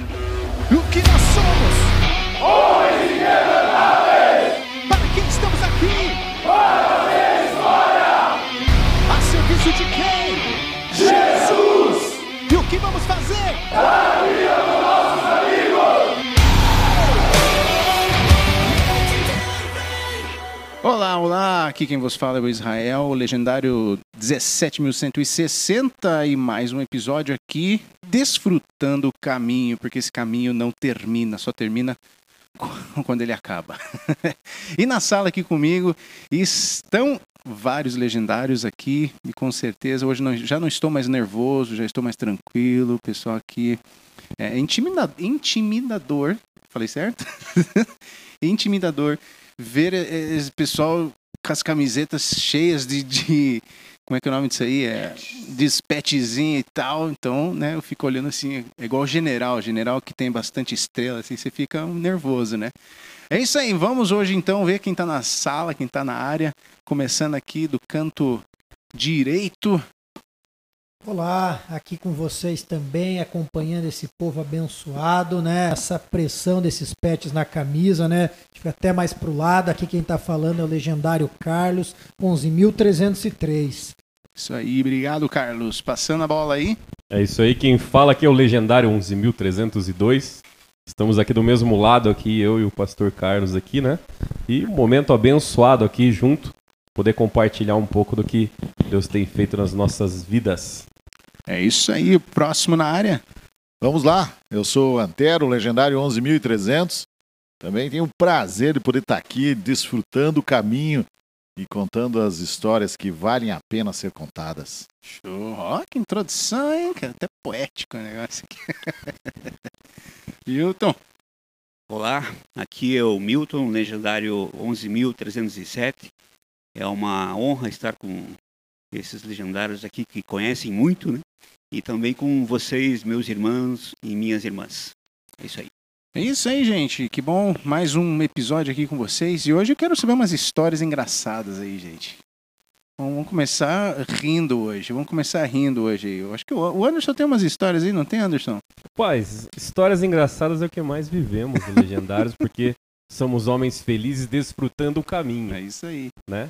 O que nós somos? Homens inquebrantáveis! Para quem estamos aqui? Para fazer história! A serviço de quem? Jesus! E o que vamos fazer? Para a vida dos nossos amigos! Olá, olá! Aqui quem vos fala é o Israel, o legendário 17.160 e mais um episódio aqui desfrutando o caminho, porque esse caminho não termina, só termina quando ele acaba. e na sala aqui comigo estão vários legendários aqui e com certeza hoje não, já não estou mais nervoso, já estou mais tranquilo. O pessoal aqui é intimida, intimidador, falei certo? intimidador ver esse pessoal com as camisetas cheias de, de como é que é o nome disso aí? É despetzinho e tal. Então, né, eu fico olhando assim, é igual general, general que tem bastante estrela, assim, você fica nervoso, né? É isso aí, vamos hoje então ver quem está na sala, quem está na área, começando aqui do canto direito. Olá, aqui com vocês também, acompanhando esse povo abençoado, né? Essa pressão desses pets na camisa, né? Fica até mais pro lado. Aqui quem tá falando é o legendário Carlos, 11.303. Isso aí, obrigado, Carlos. Passando a bola aí. É isso aí, quem fala aqui é o legendário 11.302. Estamos aqui do mesmo lado aqui, eu e o pastor Carlos aqui, né? E um momento abençoado aqui junto, poder compartilhar um pouco do que Deus tem feito nas nossas vidas. É isso aí, próximo na área. Vamos lá, eu sou o Antero, legendário 11.300. Também tenho o prazer de poder estar aqui desfrutando o caminho e contando as histórias que valem a pena ser contadas. Show! Ó, que introdução, hein? Até poético o negócio aqui. Milton. Olá, aqui é o Milton, legendário 11.307. É uma honra estar com esses legendários aqui que conhecem muito, né? E também com vocês, meus irmãos e minhas irmãs. É isso aí. É isso aí, gente. Que bom. Mais um episódio aqui com vocês. E hoje eu quero saber umas histórias engraçadas aí, gente. Vamos começar rindo hoje. Vamos começar rindo hoje. Eu acho que o Anderson tem umas histórias aí, não tem, Anderson? Paz, histórias engraçadas é o que mais vivemos Legendários, porque somos homens felizes desfrutando o caminho. É isso aí. Né?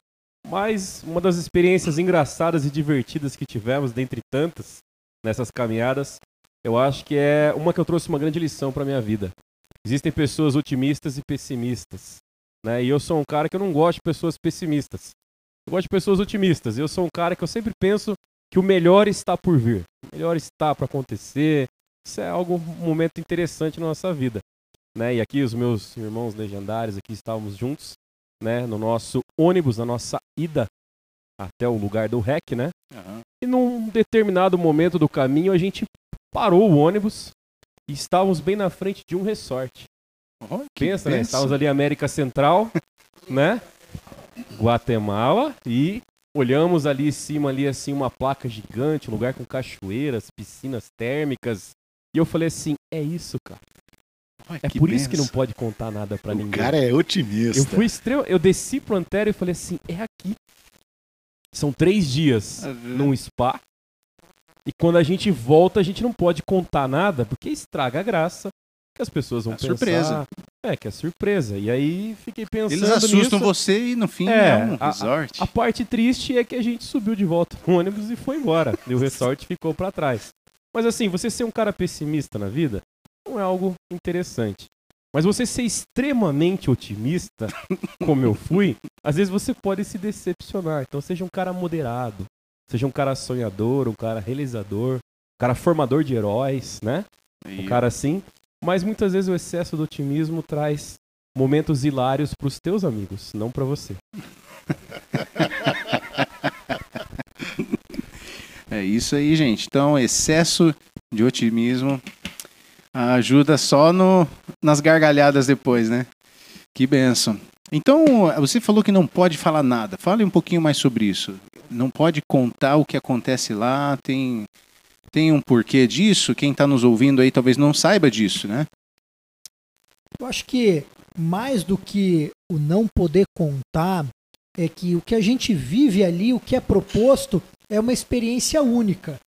Mas uma das experiências engraçadas e divertidas que tivemos, dentre tantas, nessas caminhadas, eu acho que é uma que eu trouxe uma grande lição para minha vida. Existem pessoas otimistas e pessimistas, né? E eu sou um cara que eu não gosto de pessoas pessimistas. Eu gosto de pessoas otimistas. Eu sou um cara que eu sempre penso que o melhor está por vir. O melhor está para acontecer. Isso é algo um momento interessante na nossa vida, né? E aqui os meus irmãos legendários aqui estávamos juntos, né, no nosso ônibus, na nossa ida até o lugar do REC, né? Uhum. E num determinado momento do caminho a gente parou o ônibus e estávamos bem na frente de um resort. Oh, pensa, né? Estávamos ali América Central, né? Guatemala e olhamos ali em cima ali assim uma placa gigante, um lugar com cachoeiras, piscinas térmicas. E eu falei assim, é isso, cara. É por benção. isso que não pode contar nada para ninguém. O cara é otimista. Eu fui extremo, eu desci pro Antero e falei assim, é aqui. São três dias num spa. E quando a gente volta, a gente não pode contar nada, porque estraga a graça. Que as pessoas vão é pensar. Surpresa. É, que é surpresa. E aí fiquei pensando. Eles assustam nisso. você e no fim é, é um resort. A, a, parte triste é que a gente subiu de volta no ônibus e foi embora. e o resort ficou para trás. Mas assim, você ser um cara pessimista na vida não é algo interessante. Mas você ser extremamente otimista, como eu fui, às vezes você pode se decepcionar. Então seja um cara moderado, seja um cara sonhador, um cara realizador, um cara formador de heróis, né? Um cara assim. Mas muitas vezes o excesso do otimismo traz momentos hilários para os teus amigos, não para você. É isso aí, gente. Então, excesso de otimismo ajuda só no, nas gargalhadas depois, né? Que benção. Então, você falou que não pode falar nada. Fale um pouquinho mais sobre isso. Não pode contar o que acontece lá, tem, tem um porquê disso? Quem está nos ouvindo aí talvez não saiba disso, né? Eu acho que mais do que o não poder contar, é que o que a gente vive ali, o que é proposto, é uma experiência única.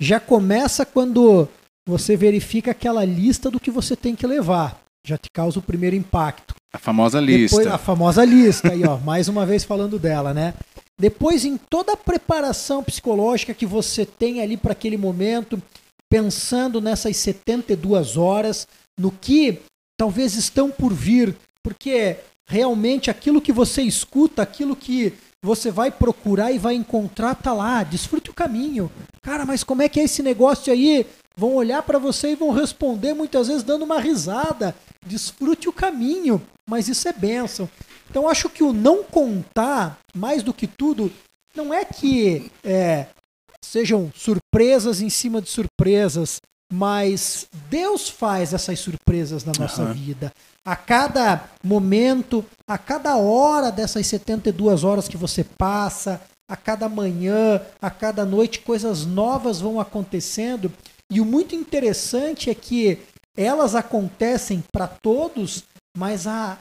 Já começa quando você verifica aquela lista do que você tem que levar. Já te causa o primeiro impacto. A famosa lista. Depois, a famosa lista, aí, ó, mais uma vez falando dela, né? Depois, em toda a preparação psicológica que você tem ali para aquele momento, pensando nessas 72 horas, no que talvez estão por vir, porque realmente aquilo que você escuta, aquilo que você vai procurar e vai encontrar, tá lá, desfrute o caminho. Cara, mas como é que é esse negócio aí? Vão olhar para você e vão responder muitas vezes dando uma risada. Desfrute o caminho, mas isso é bênção. Então acho que o não contar, mais do que tudo, não é que é, sejam surpresas em cima de surpresas, mas Deus faz essas surpresas na nossa Aham. vida. A cada momento, a cada hora dessas 72 horas que você passa, a cada manhã, a cada noite, coisas novas vão acontecendo. E o muito interessante é que elas acontecem para todos, mas a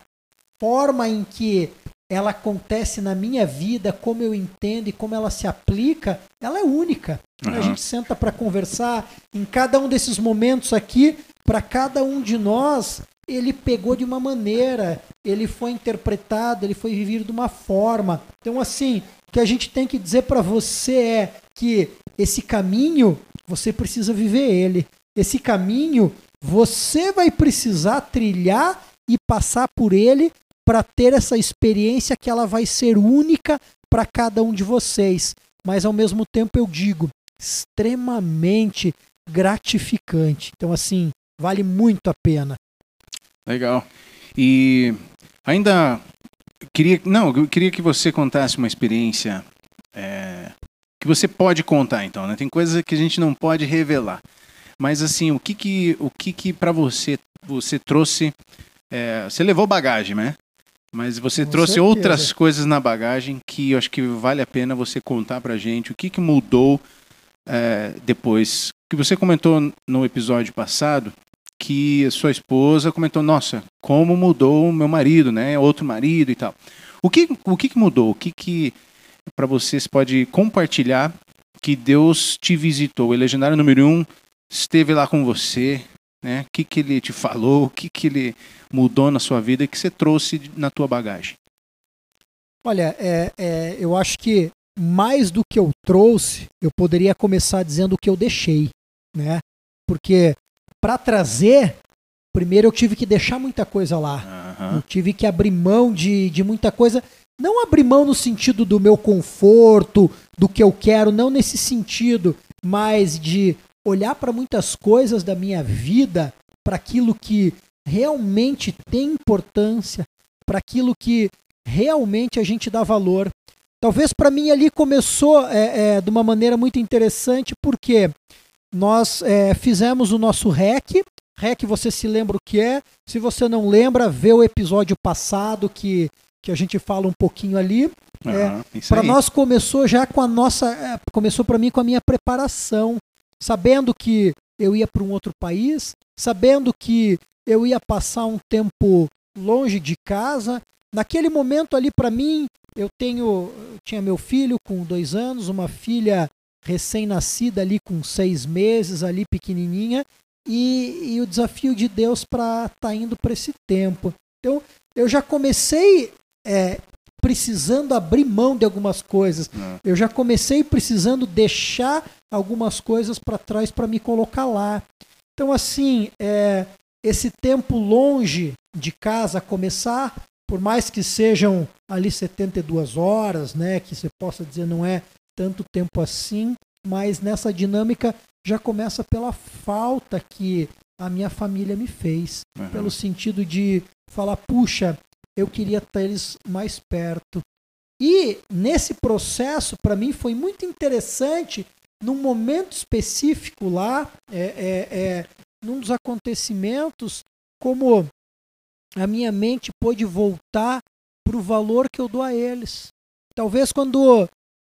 forma em que ela acontece na minha vida, como eu entendo e como ela se aplica, ela é única. Quando A gente senta para conversar em cada um desses momentos aqui, para cada um de nós, ele pegou de uma maneira, ele foi interpretado, ele foi vivido de uma forma. Então, assim, o que a gente tem que dizer para você é que esse caminho, você precisa viver ele. Esse caminho, você vai precisar trilhar e passar por ele para ter essa experiência que ela vai ser única para cada um de vocês. Mas ao mesmo tempo eu digo, extremamente gratificante. Então assim, vale muito a pena. Legal. E ainda queria, não, eu queria que você contasse uma experiência é, que você pode contar, então, né? Tem coisas que a gente não pode revelar. Mas assim, o que que, o que que para você você trouxe? é, você levou bagagem, né? Mas você Com trouxe certeza. outras coisas na bagagem que eu acho que vale a pena você contar pra gente. O que que mudou é, depois? Que você comentou no episódio passado que a sua esposa comentou, nossa, como mudou o meu marido, né? Outro marido e tal. O que, o que, que mudou? O que, que para você você pode compartilhar que Deus te visitou? O legendário número um esteve lá com você, né? O que, que ele te falou? O que, que ele mudou na sua vida que você trouxe na tua bagagem? Olha, é, é, eu acho que mais do que eu trouxe, eu poderia começar dizendo o que eu deixei, né? Porque para trazer, primeiro eu tive que deixar muita coisa lá. Eu Aham. tive que abrir mão de, de muita coisa. Não abrir mão no sentido do meu conforto, do que eu quero, não nesse sentido, mas de olhar para muitas coisas da minha vida, para aquilo que realmente tem importância, para aquilo que realmente a gente dá valor. Talvez para mim ali começou é, é, de uma maneira muito interessante, porque nós é, fizemos o nosso REC. REC, você se lembra o que é? Se você não lembra, vê o episódio passado que, que a gente fala um pouquinho ali. É, aham, isso Para nós começou já com a nossa, é, começou para mim com a minha preparação, sabendo que eu ia para um outro país, sabendo que eu ia passar um tempo longe de casa. Naquele momento ali para mim, eu tenho, eu tinha meu filho com dois anos, uma filha recém-nascida ali com seis meses ali pequenininha e, e o desafio de Deus para estar tá indo para esse tempo. Então eu já comecei é, precisando abrir mão de algumas coisas. Ah, Eu já comecei precisando deixar algumas coisas para trás para me colocar lá. Então, assim, é, esse tempo longe de casa começar, por mais que sejam ali 72 horas, né, que você possa dizer não é tanto tempo assim, mas nessa dinâmica já começa pela falta que a minha família me fez aham. pelo sentido de falar, puxa, eu queria ter eles mais perto. E nesse processo, para mim, foi muito interessante, num momento específico lá, é, é, é, num dos acontecimentos, como a minha mente pôde voltar para o valor que eu dou a eles. Talvez quando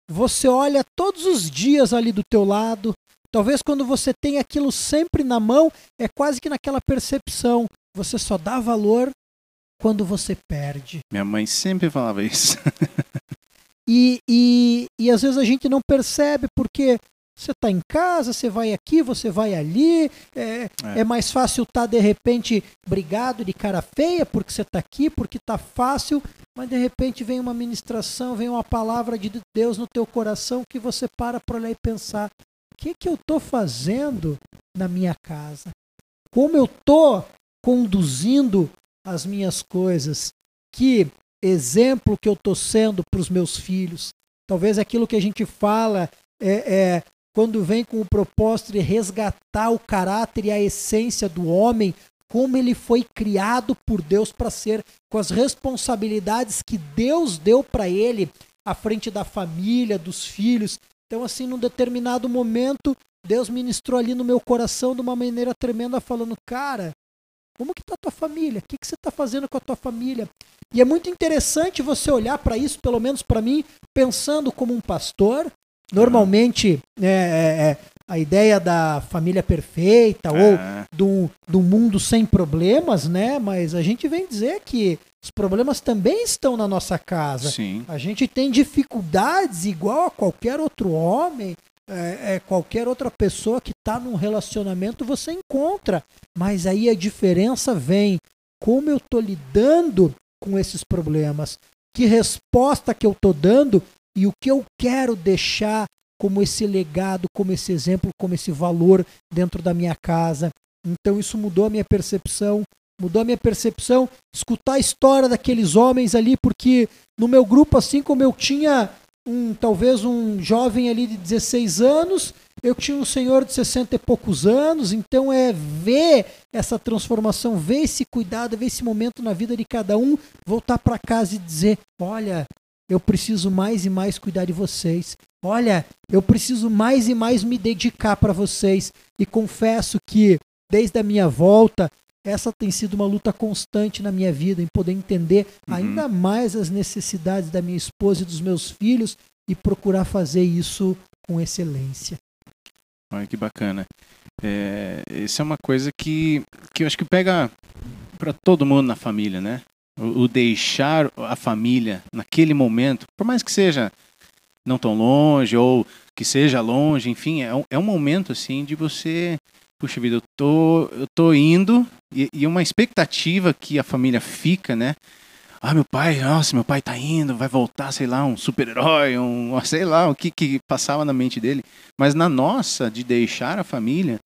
você olha todos os dias ali do teu lado, talvez quando você tem aquilo sempre na mão, é quase que naquela percepção. Você só dá valor quando você perde. Minha mãe sempre falava isso. E, e, e às vezes a gente não percebe porque Você está em casa, você vai aqui, você vai ali. É, é. é mais fácil estar, tá, de repente, brigado de cara feia porque você está aqui, porque está fácil. Mas, de repente, vem uma ministração, vem uma palavra de Deus no teu coração que você para para olhar e pensar: o que, que eu estou fazendo na minha casa? Como eu estou conduzindo as minhas coisas? Que exemplo que eu estou sendo para os meus filhos? Talvez aquilo que a gente fala é, é, quando vem com o propósito de resgatar o caráter e a essência do homem, como ele foi criado por Deus para ser, com as responsabilidades que Deus deu para ele à frente da família, dos filhos. Então, assim, num determinado momento, Deus ministrou ali no meu coração de uma maneira tremenda, falando: Cara, como que está a tua família? O que, que você está fazendo com a tua família? E é muito interessante você olhar para isso, pelo menos para mim, pensando como um pastor, Normalmente, é, é, é, a ideia da família perfeita ou é. do, do mundo sem problemas, né? Mas a gente vem dizer que os problemas também estão na nossa casa. Sim. A gente tem dificuldades igual a qualquer outro homem, é, é qualquer outra pessoa que está num relacionamento você encontra. Mas aí a diferença vem como eu estou lidando com esses problemas, que resposta que eu estou dando e o que eu quero deixar como esse legado, como esse exemplo, como esse valor dentro da minha casa. Então isso mudou a minha percepção, mudou a minha percepção, escutar a história daqueles homens ali, porque no meu grupo, assim como eu tinha um talvez um jovem ali de 16 anos, eu tinha um senhor de 60 e poucos anos, então é ver essa transformação, ver esse cuidado, ver esse momento na vida de cada um, voltar para casa e dizer: olha, eu preciso mais e mais cuidar de vocês. Olha, eu preciso mais e mais me dedicar para vocês. E confesso que, desde a minha volta, essa tem sido uma luta constante na minha vida, em poder entender uhum. ainda mais as necessidades da minha esposa e dos meus filhos e procurar fazer isso com excelência. Olha que bacana. É, isso é uma coisa que, que eu acho que pega para todo mundo na família, né? o, deixar a família naquele momento, por mais que seja não tão longe ou que seja longe, enfim, é um, é um momento assim de você, puxa vida, eu tô, eu tô indo e, e uma expectativa que a família fica, né? Ah, meu pai, nossa, meu pai tá indo, vai voltar, sei lá, um super-herói, um, sei lá, o que que passava na mente dele. Mas na nossa, de deixar a família,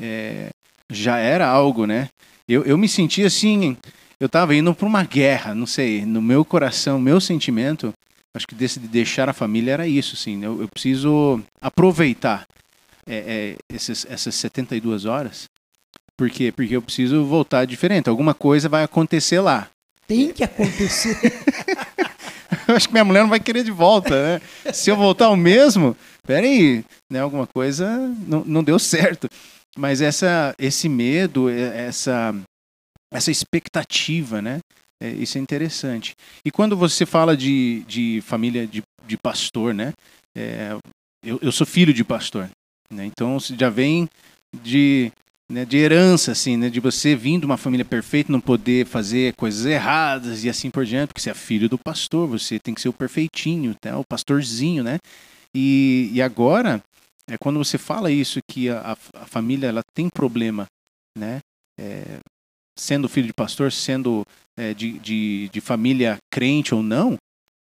é, já era algo, né? Eu, eu me senti assim, eu estava indo para uma guerra, não sei, no meu coração, meu sentimento, acho que desse de deixar a família era isso, sim. Eu, eu preciso aproveitar é, é, esses, essas 72 horas. Por quê? Porque eu preciso voltar diferente. Alguma coisa vai acontecer lá. Tem que acontecer. eu acho que minha mulher não vai querer de volta, né? Se eu voltar o mesmo, peraí, né? Alguma coisa não, não deu certo. Mas essa, esse medo, essa essa expectativa, né? É, isso é interessante. E quando você fala de, de família de, de pastor, né? É, eu, eu sou filho de pastor, né? Então já vem de, né, de herança, assim, né? De você vir de uma família perfeita, não poder fazer coisas erradas e assim por diante, porque você é filho do pastor, você tem que ser o perfeitinho, tá? o pastorzinho, né? E, e agora, é quando você fala isso, que a, a família ela tem problema, né? É, sendo filho de pastor, sendo é, de, de, de, família crente ou não,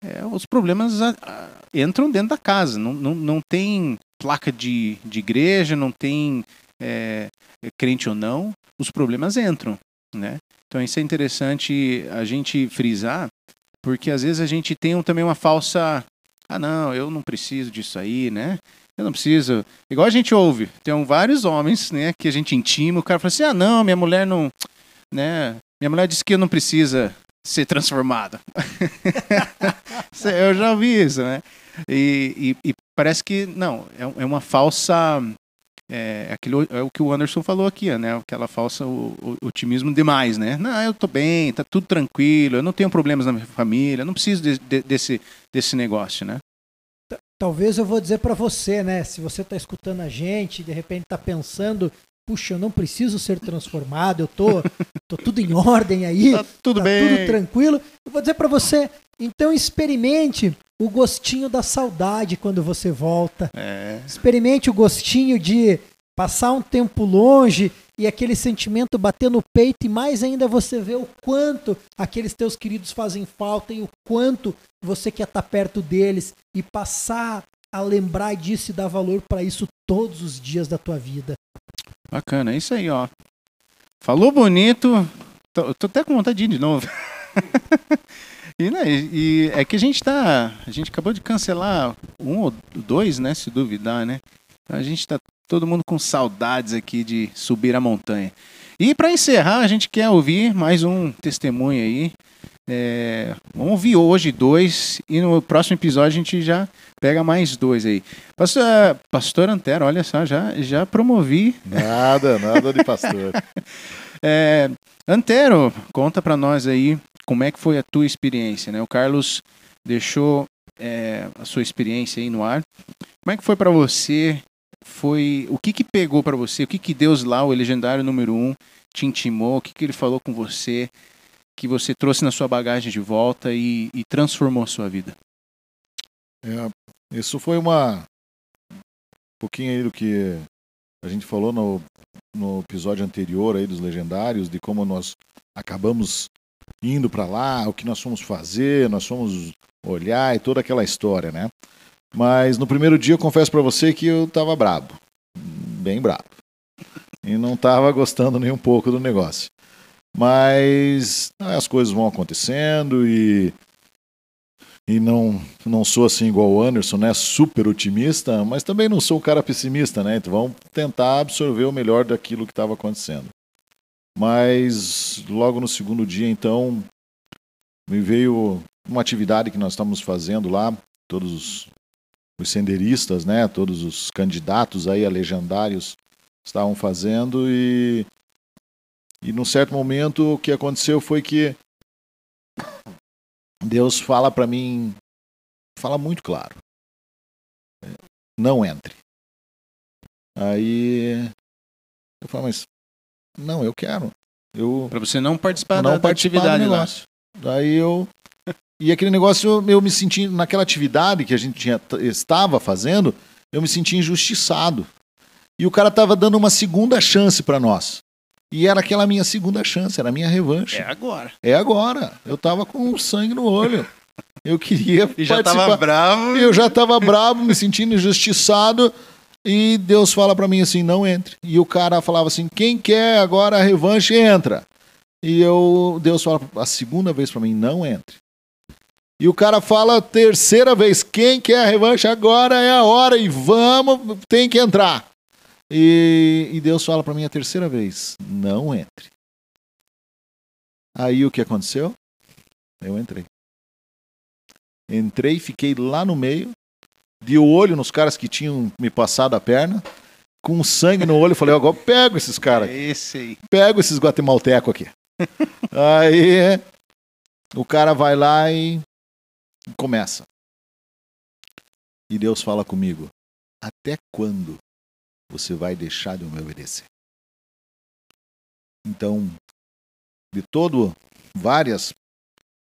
é, os problemas a, a, entram dentro da casa. Não, não, não tem placa de, de igreja, não tem é, crente ou não, os problemas entram. Né? Então isso é interessante a gente frisar, porque às vezes a gente tem um, também uma falsa. Ah, não, eu não preciso disso aí, né? Eu não preciso. Igual a gente ouve, tem vários homens, né, que a gente intima, o cara fala assim: ah, não, minha mulher não né? Minha mulher disse que eu não precisa ser transformada. eu já ouvi isso, né? E, e, e parece que não, é, é uma falsa é, aquilo, é o que o Anderson falou aqui, né? Aquela falsa o, o, otimismo demais, né? Não, eu tô bem, tá tudo tranquilo, eu não tenho problemas na minha família, não preciso de, de, desse, desse negócio, né? Talvez eu vou dizer para você, né? Se você está escutando a gente, de repente está pensando puxa, eu não preciso ser transformado, eu tô, tô tudo em ordem aí, tá tudo tá bem, tudo tranquilo. Eu vou dizer para você, Então experimente o gostinho da saudade quando você volta. É. Experimente o gostinho de passar um tempo longe e aquele sentimento bater no peito e mais ainda você vê o quanto aqueles teus queridos fazem falta e o quanto você quer estar perto deles e passar a lembrar disso e dar valor para isso todos os dias da tua vida. Bacana, é isso aí, ó. Falou bonito. Tô, tô até com vontade de ir de novo. e, né, e é que a gente tá. A gente acabou de cancelar um ou dois, né? Se duvidar, né? A gente tá todo mundo com saudades aqui de subir a montanha. E para encerrar, a gente quer ouvir mais um testemunho aí. É, vamos ouvir hoje dois e no próximo episódio a gente já pega mais dois aí. Pastor, pastor Antero, olha só, já, já promovi. Nada, nada de pastor. É, Antero, conta para nós aí como é que foi a tua experiência, né? O Carlos deixou é, a sua experiência aí no ar. Como é que foi para você? Foi o que que pegou para você? O que que Deus lá, o legendário número um, te intimou? O que que ele falou com você? Que você trouxe na sua bagagem de volta e, e transformou a sua vida? É, isso foi uma um pouquinho aí do que a gente falou no, no episódio anterior aí dos legendários, de como nós acabamos indo para lá, o que nós fomos fazer, nós fomos olhar e toda aquela história, né? Mas no primeiro dia eu confesso para você que eu tava brabo, bem brabo. E não tava gostando nem um pouco do negócio. Mas ah, as coisas vão acontecendo e e não não sou assim igual o Anderson, né? Super otimista, mas também não sou um cara pessimista, né? Então vamos tentar absorver o melhor daquilo que estava acontecendo. Mas logo no segundo dia, então, me veio uma atividade que nós estamos fazendo lá, todos os, os senderistas, né? Todos os candidatos aí a legendários estavam fazendo e e num certo momento o que aconteceu foi que Deus fala para mim, fala muito claro. Não entre. Aí eu falo, mas não, eu quero. Eu Para você não participar não da, participar do atividade lá. negócio. Daí eu e aquele negócio eu me senti naquela atividade que a gente tinha, estava fazendo, eu me senti injustiçado. E o cara estava dando uma segunda chance para nós. E era aquela minha segunda chance, era a minha revanche. É agora. É agora. Eu tava com sangue no olho. Eu queria E já participar. tava bravo. Eu já tava bravo, me sentindo injustiçado. E Deus fala pra mim assim: não entre. E o cara falava assim: quem quer agora a revanche, entra. E eu, Deus fala a segunda vez pra mim: não entre. E o cara fala a terceira vez: quem quer a revanche, agora é a hora. E vamos, tem que entrar. E, e Deus fala pra mim a terceira vez: não entre. Aí o que aconteceu? Eu entrei. Entrei, fiquei lá no meio, de olho nos caras que tinham me passado a perna, com sangue no olho, falei, agora pego esses caras, É esse aí. pego esses guatemaltecos aqui. Aí o cara vai lá e começa. E Deus fala comigo: até quando você vai deixar de me obedecer? Então, de todo, várias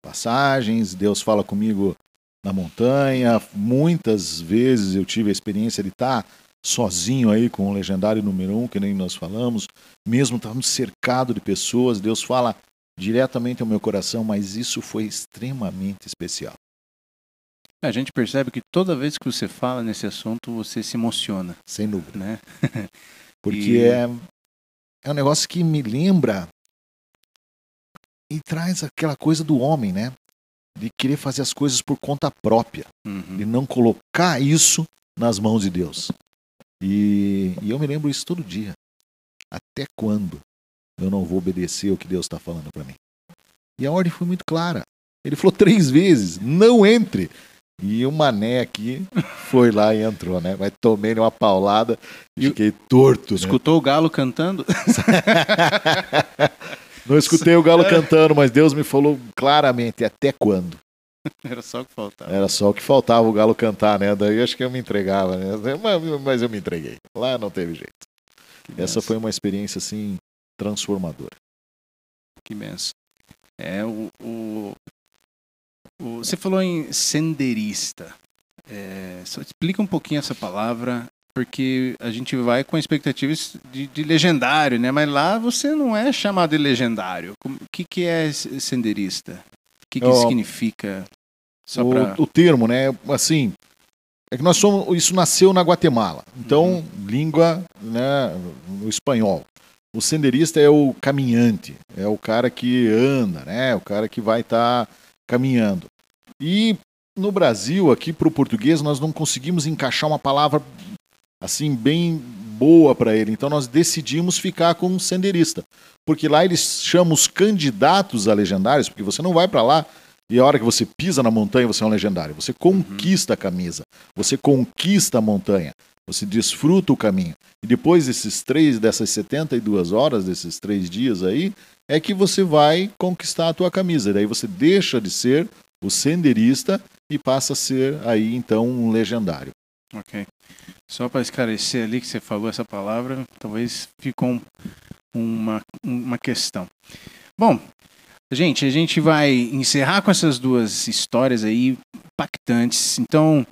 passagens, Deus fala comigo na montanha. Muitas vezes eu tive a experiência de estar sozinho aí com o legendário número um, que nem nós falamos, mesmo estávamos cercado de pessoas, Deus fala diretamente ao meu coração, mas isso foi extremamente especial. A gente percebe que toda vez que você fala nesse assunto, você se emociona, Sem dúvida. né? Porque E- é, é um negócio que me lembra e traz aquela coisa do homem, né? De querer fazer as coisas por conta própria, Uhum. de não colocar isso nas mãos de Deus. E, e eu me lembro isso todo dia. Até quando eu não vou obedecer o que Deus está falando para mim? E a ordem foi muito clara. Ele falou três vezes: não entre. E o mané aqui foi lá e entrou, né? Mas tomei uma paulada e fiquei torto. Né? Escutou o galo cantando? Não escutei o galo cantando, mas Deus me falou claramente até quando. Era só o que faltava. Era só o que faltava o galo cantar, né? Daí acho que eu me entregava, né? Mas, eu me entreguei. Lá não teve jeito. Que Essa benção, foi uma experiência assim transformadora. Que benção. É, o, O- Você falou em senderista. É, só explica um pouquinho essa palavra, porque a gente vai com expectativas de, de legendário, né? Mas lá você não é chamado de legendário. O que, que é senderista? O que, que Ó, significa? Só o, pra... o termo, né? Assim, é que nós somos. Isso nasceu na Guatemala. Então, língua, né? No espanhol. O senderista é o caminhante, é o cara que anda, né? O cara que vai estar caminhando. E no Brasil, aqui para o português, nós não conseguimos encaixar uma palavra assim bem boa para ele. Então nós decidimos ficar com um senderista, porque lá eles chamam os candidatos a legendários, porque você não vai para lá e a hora que você pisa na montanha você é um legendário. Você conquista a camisa, você conquista a montanha, você desfruta o caminho. E depois desses três, dessas 72 horas, desses três dias aí, é que você vai conquistar a tua camisa. Daí você deixa de ser o senderista e passa a ser aí então um legendário. Ok. Só para esclarecer ali que você falou essa palavra, talvez ficou um- uma, uma questão. Bom, gente, a gente vai encerrar com essas duas histórias aí impactantes. Então,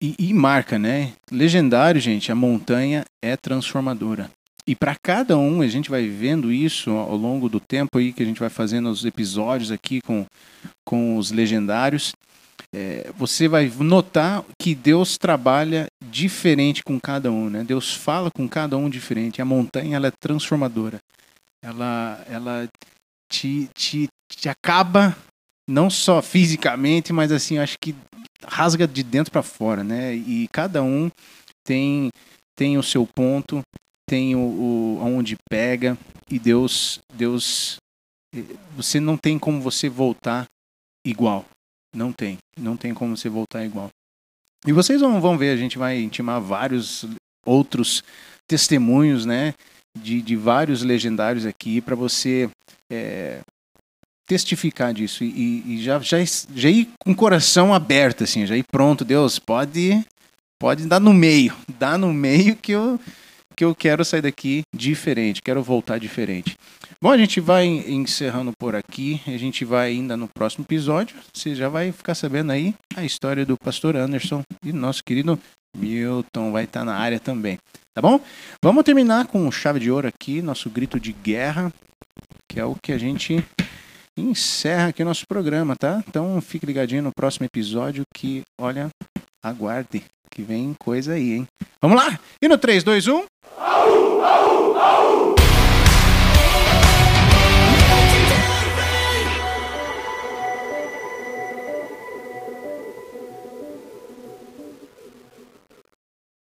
e, e marca, né? Legendário, gente, a montanha é transformadora. E para cada um, a gente vai vendo isso ao longo do tempo aí que a gente vai fazendo os episódios aqui com, com os legendários. É, você vai notar que Deus trabalha diferente com cada um, né? Deus fala com cada um diferente. A montanha ela é transformadora. Ela, ela te, te, te acaba não só fisicamente, mas assim, acho que rasga de dentro para fora, né? E cada um tem tem o seu ponto, tem o, o aonde pega e Deus Deus eh, você não tem como você voltar igual. Não tem. Não tem como você voltar igual. E vocês vão, vão ver, a gente vai intimar vários outros testemunhos, né? De, de vários legendários aqui para você é, testificar disso e, e já, já, já ir com o coração aberto, assim, já ir pronto, Deus, pode, pode dar no meio, dá no meio que eu, que eu quero sair daqui diferente, quero voltar diferente. Bom, a gente vai encerrando por aqui. A gente vai ainda no próximo episódio. Você já vai ficar sabendo aí a história do pastor Anderson e nosso querido Milton vai estar na área também. Tá bom? Vamos terminar com chave de ouro aqui, nosso grito de guerra, que é o que a gente Encerra aqui o nosso programa, tá? Então fique ligadinho no próximo episódio que, olha, aguarde, que vem coisa aí, hein? Vamos lá? E no 3, 2, 1. Au, au, au!